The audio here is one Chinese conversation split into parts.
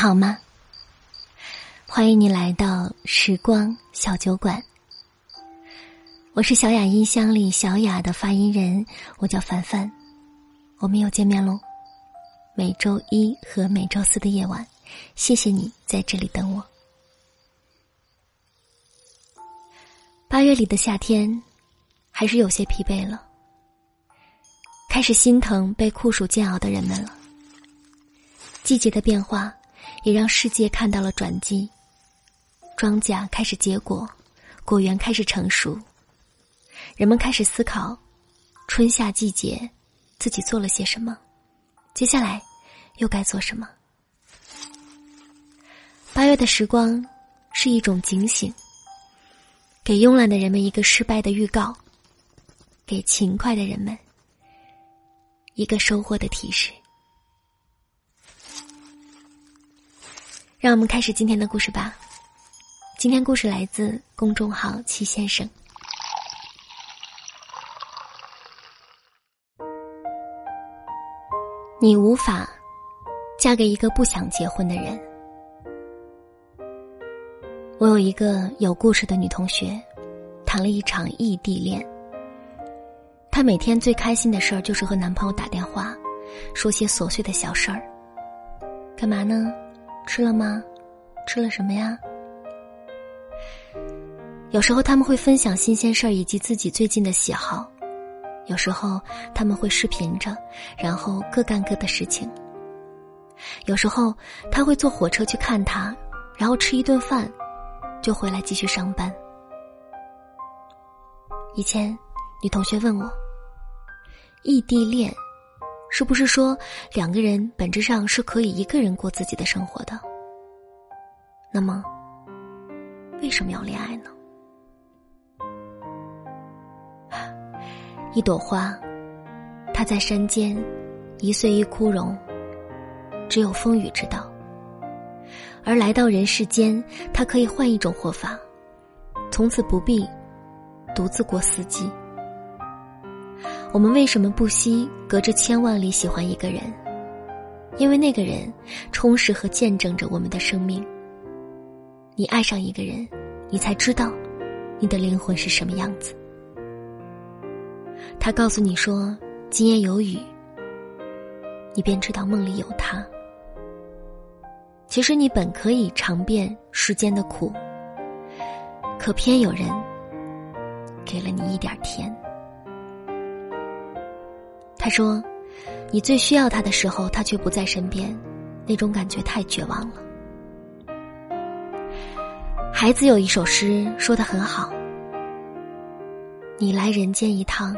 好吗？欢迎你来到时光小酒馆。我是小雅音箱里小雅的发音人，我叫凡凡。我们又见面喽，每周一和每周四的夜晚，谢谢你在这里等我。八月里的夏天，还是有些疲惫了，开始心疼被酷暑煎熬的人们了。季节的变化。也让世界看到了转机，庄稼开始结果，果园开始成熟，人们开始思考，春夏季节自己做了些什么，接下来又该做什么？八月的时光是一种警醒，给慵懒的人们一个失败的预告，给勤快的人们一个收获的提示。让我们开始今天的故事吧。今天故事来自公众号“齐先生”。你无法嫁给一个不想结婚的人。我有一个有故事的女同学，谈了一场异地恋。她每天最开心的事儿就是和男朋友打电话，说些琐碎的小事儿。干嘛呢？吃了吗？吃了什么呀？有时候他们会分享新鲜事儿以及自己最近的喜好，有时候他们会视频着，然后各干各的事情。有时候他会坐火车去看他，然后吃一顿饭，就回来继续上班。以前，女同学问我：“异地恋。”是不是说两个人本质上是可以一个人过自己的生活的？那么，为什么要恋爱呢？一朵花，它在山间一岁一枯荣，只有风雨知道。而来到人世间，它可以换一种活法，从此不必独自过四季。我们为什么不惜隔着千万里喜欢一个人？因为那个人充实和见证着我们的生命。你爱上一个人，你才知道你的灵魂是什么样子。他告诉你说今夜有雨，你便知道梦里有他。其实你本可以尝遍世间的苦，可偏有人给了你一点甜。他说：“你最需要他的时候，他却不在身边，那种感觉太绝望了。”孩子有一首诗说的很好：“你来人间一趟，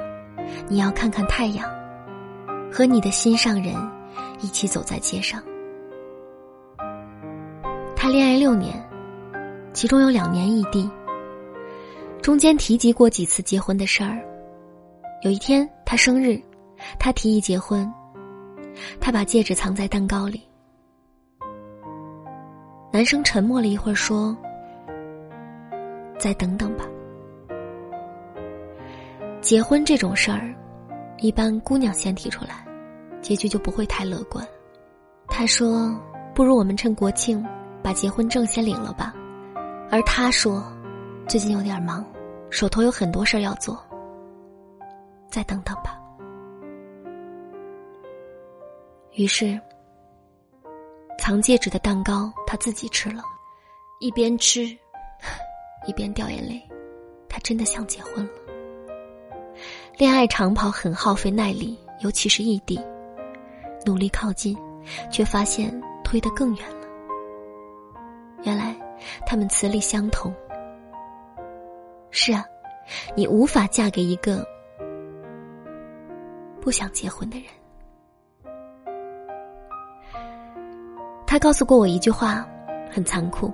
你要看看太阳，和你的心上人一起走在街上。”他恋爱六年，其中有两年异地，中间提及过几次结婚的事儿。有一天，他生日。他提议结婚，他把戒指藏在蛋糕里。男生沉默了一会儿，说：“再等等吧。”结婚这种事儿，一般姑娘先提出来，结局就不会太乐观。他说：“不如我们趁国庆把结婚证先领了吧。”而他说：“最近有点忙，手头有很多事儿要做。再等等吧。”于是，藏戒指的蛋糕他自己吃了，一边吃，一边掉眼泪。他真的想结婚了。恋爱长跑很耗费耐力，尤其是异地，努力靠近，却发现推得更远了。原来他们磁力相同。是啊，你无法嫁给一个不想结婚的人。他告诉过我一句话，很残酷。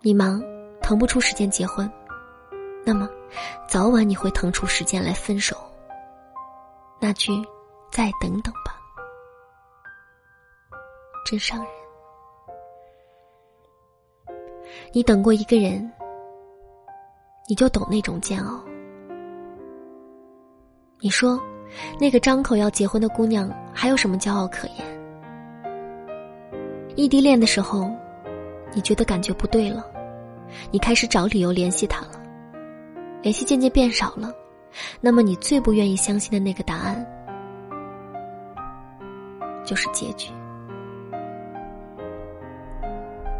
你忙，腾不出时间结婚，那么，早晚你会腾出时间来分手。那句“再等等吧”，真伤人。你等过一个人，你就懂那种煎熬。你说，那个张口要结婚的姑娘，还有什么骄傲可言？异地恋的时候，你觉得感觉不对了，你开始找理由联系他了，联系渐渐变少了，那么你最不愿意相信的那个答案，就是结局。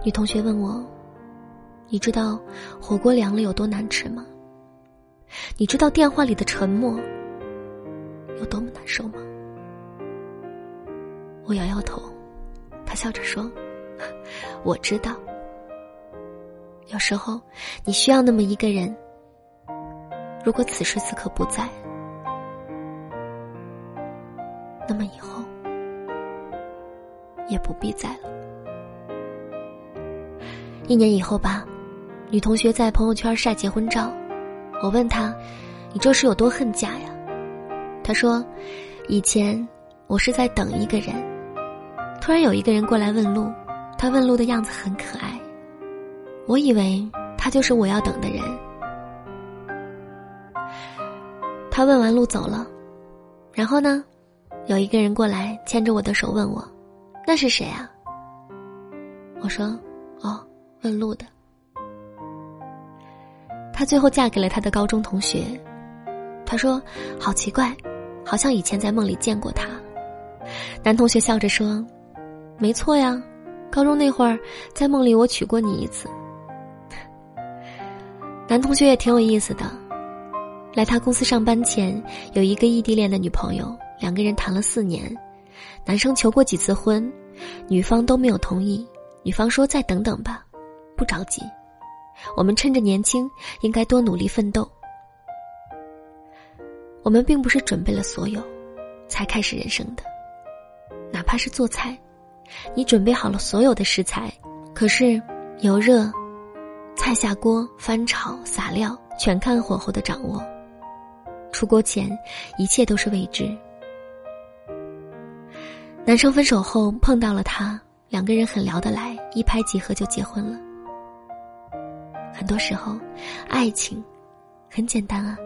女同学问我：“你知道火锅凉了有多难吃吗？你知道电话里的沉默有多么难受吗？”我摇摇头，笑着说：“我知道。有时候你需要那么一个人，如果此时此刻不在，那么以后也不必在了。”一年以后吧，女同学在朋友圈晒结婚照，我问她：“你这是有多恨嫁呀？”她说：“以前我是在等一个人，突然有一个人过来问路，他问路的样子很可爱，我以为他就是我要等的人。他问完路走了，然后呢，有一个人过来牵着我的手问我：那是谁啊？我说：哦。”问路的，她最后嫁给了她的高中同学。她说：“好奇怪，好像以前在梦里见过他。”男同学笑着说：“没错呀，高中那会儿在梦里我娶过你一次。”男同学也挺有意思的，来他公司上班前有一个异地恋的女朋友，两个人谈了四年，男生求过几次婚，女方都没有同意，女方说：“再等等吧。”不着急，我们趁着年轻，应该多努力奋斗。我们并不是准备了所有，才开始人生的。哪怕是做菜，你准备好了所有的食材，可是油热，菜下锅翻炒撒料，全看火候的掌握。出锅前，一切都是未知。男生分手后碰到了他，两个人很聊得来，一拍即合就结婚了。很多时候，爱情很简单啊，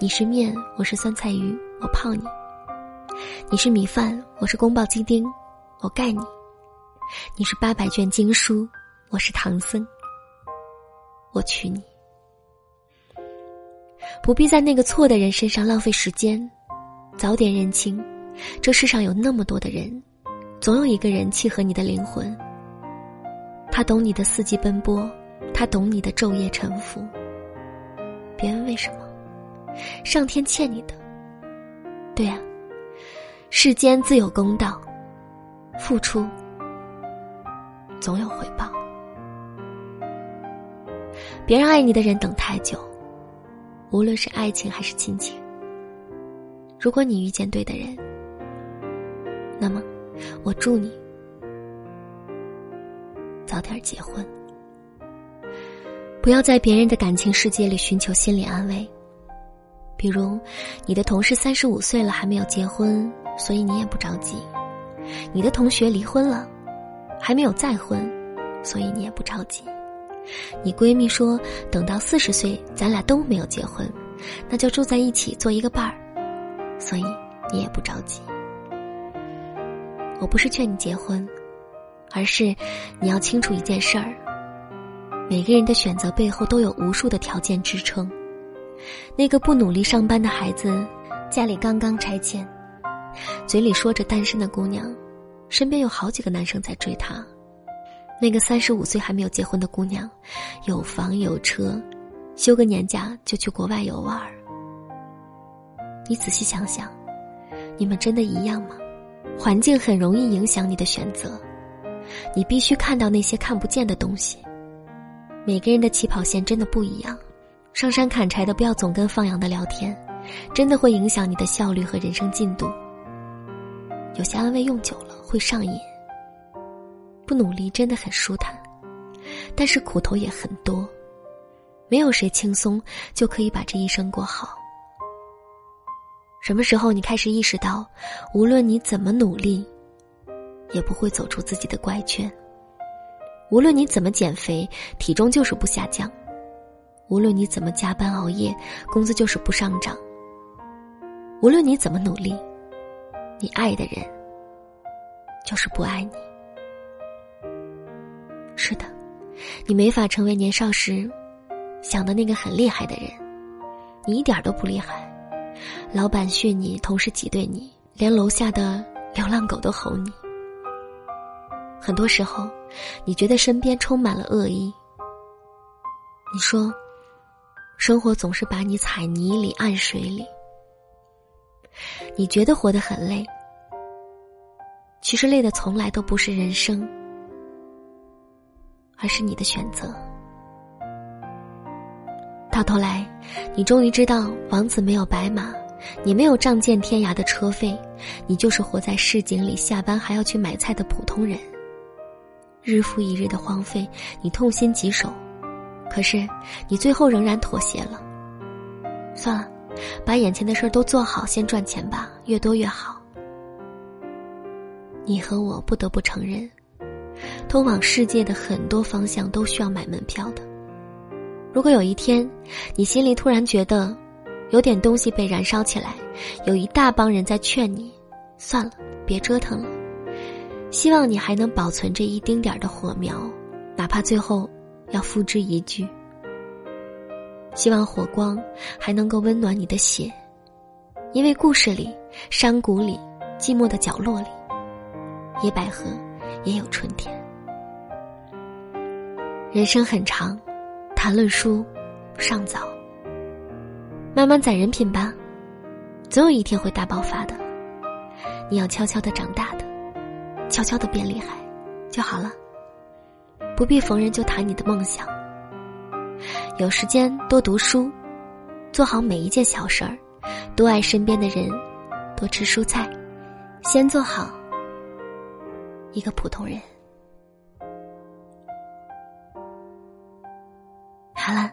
你是面，我是酸菜鱼，我泡你；你是米饭，我是宫保鸡丁，我盖你；你是八百卷经书，我是唐僧，我娶你。不必在那个错的人身上浪费时间，早点认清，这世上有那么多的人，总有一个人契合你的灵魂，他懂你的四季奔波。他懂你的昼夜沉浮。别问为什么，上天欠你的。对呀，世间自有公道，付出总有回报。别让爱你的人等太久，无论是爱情还是亲情。如果你遇见对的人，那么我祝你早点结婚。不要在别人的感情世界里寻求心理安慰，比如，你的同事三十五岁了还没有结婚，所以你也不着急；你的同学离婚了，还没有再婚，所以你也不着急；你闺蜜说等到四十岁咱俩都没有结婚，那就住在一起做一个伴儿，所以你也不着急。我不是劝你结婚，而是你要清楚一件事儿。每个人的选择背后都有无数的条件支撑。那个不努力上班的孩子，家里刚刚拆迁，嘴里说着单身的姑娘，身边有好几个男生在追她。那个三十五岁还没有结婚的姑娘，有房有车，休个年假就去国外游玩。你仔细想想，你们真的一样吗？环境很容易影响你的选择，你必须看到那些看不见的东西。每个人的起跑线真的不一样，上山砍柴的不要总跟放羊的聊天，真的会影响你的效率和人生进度。有些安慰用久了会上瘾，不努力真的很舒坦，但是苦头也很多，没有谁轻松就可以把这一生过好。什么时候你开始意识到，无论你怎么努力，也不会走出自己的怪圈？无论你怎么减肥，体重就是不下降；无论你怎么加班熬夜，工资就是不上涨；无论你怎么努力，你爱的人就是不爱你。是的你没法成为年少时想的那个很厉害的人，你一点都不厉害。老板训你，同事挤兑你，连楼下的流浪狗都吼你。很多时候，你觉得身边充满了恶意。你说，生活总是把你踩泥里、按水里。你觉得活得很累，其实累的从来都不是人生，而是你的选择。到头来，你终于知道，王子没有白马，你没有仗剑天涯的车费，你就是活在市井里，下班还要去买菜的普通人。日复一日的荒废，你痛心疾首，可是你最后仍然妥协了。算了。把眼前的事儿都做好，先赚钱吧，越多越好。你和我不得不承认，通往世界的很多方向都需要买门票的。如果有一天，你心里突然觉得有点东西被燃烧起来，有一大帮人在劝你，算了，别折腾了。希望你还能保存这一丁点儿的火苗，哪怕最后要付之一炬。希望火光还能够温暖你的血，因为故事里、山谷里、寂寞的角落里，野百合也有春天。人生很长，谈论书尚早，慢慢攒人品吧，总有一天会大爆发的。你要悄悄的长大的，悄悄的变厉害，就好了，不必逢人就谈你的梦想。有时间多读书，做好每一件小事儿，多爱身边的人，多吃蔬菜，先做好一个普通人。好了，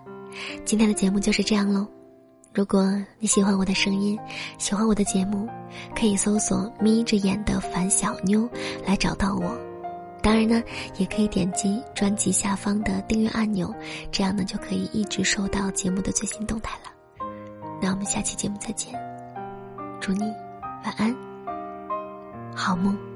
今天的节目就是这样喽。如果你喜欢我的声音，喜欢我的节目，可以搜索“眯着眼的樊小妞”来找到我。当然呢，也可以点击专辑下方的订阅按钮，这样呢就可以一直收到节目的最新动态了。那我们下期节目再见，祝你晚安，好梦。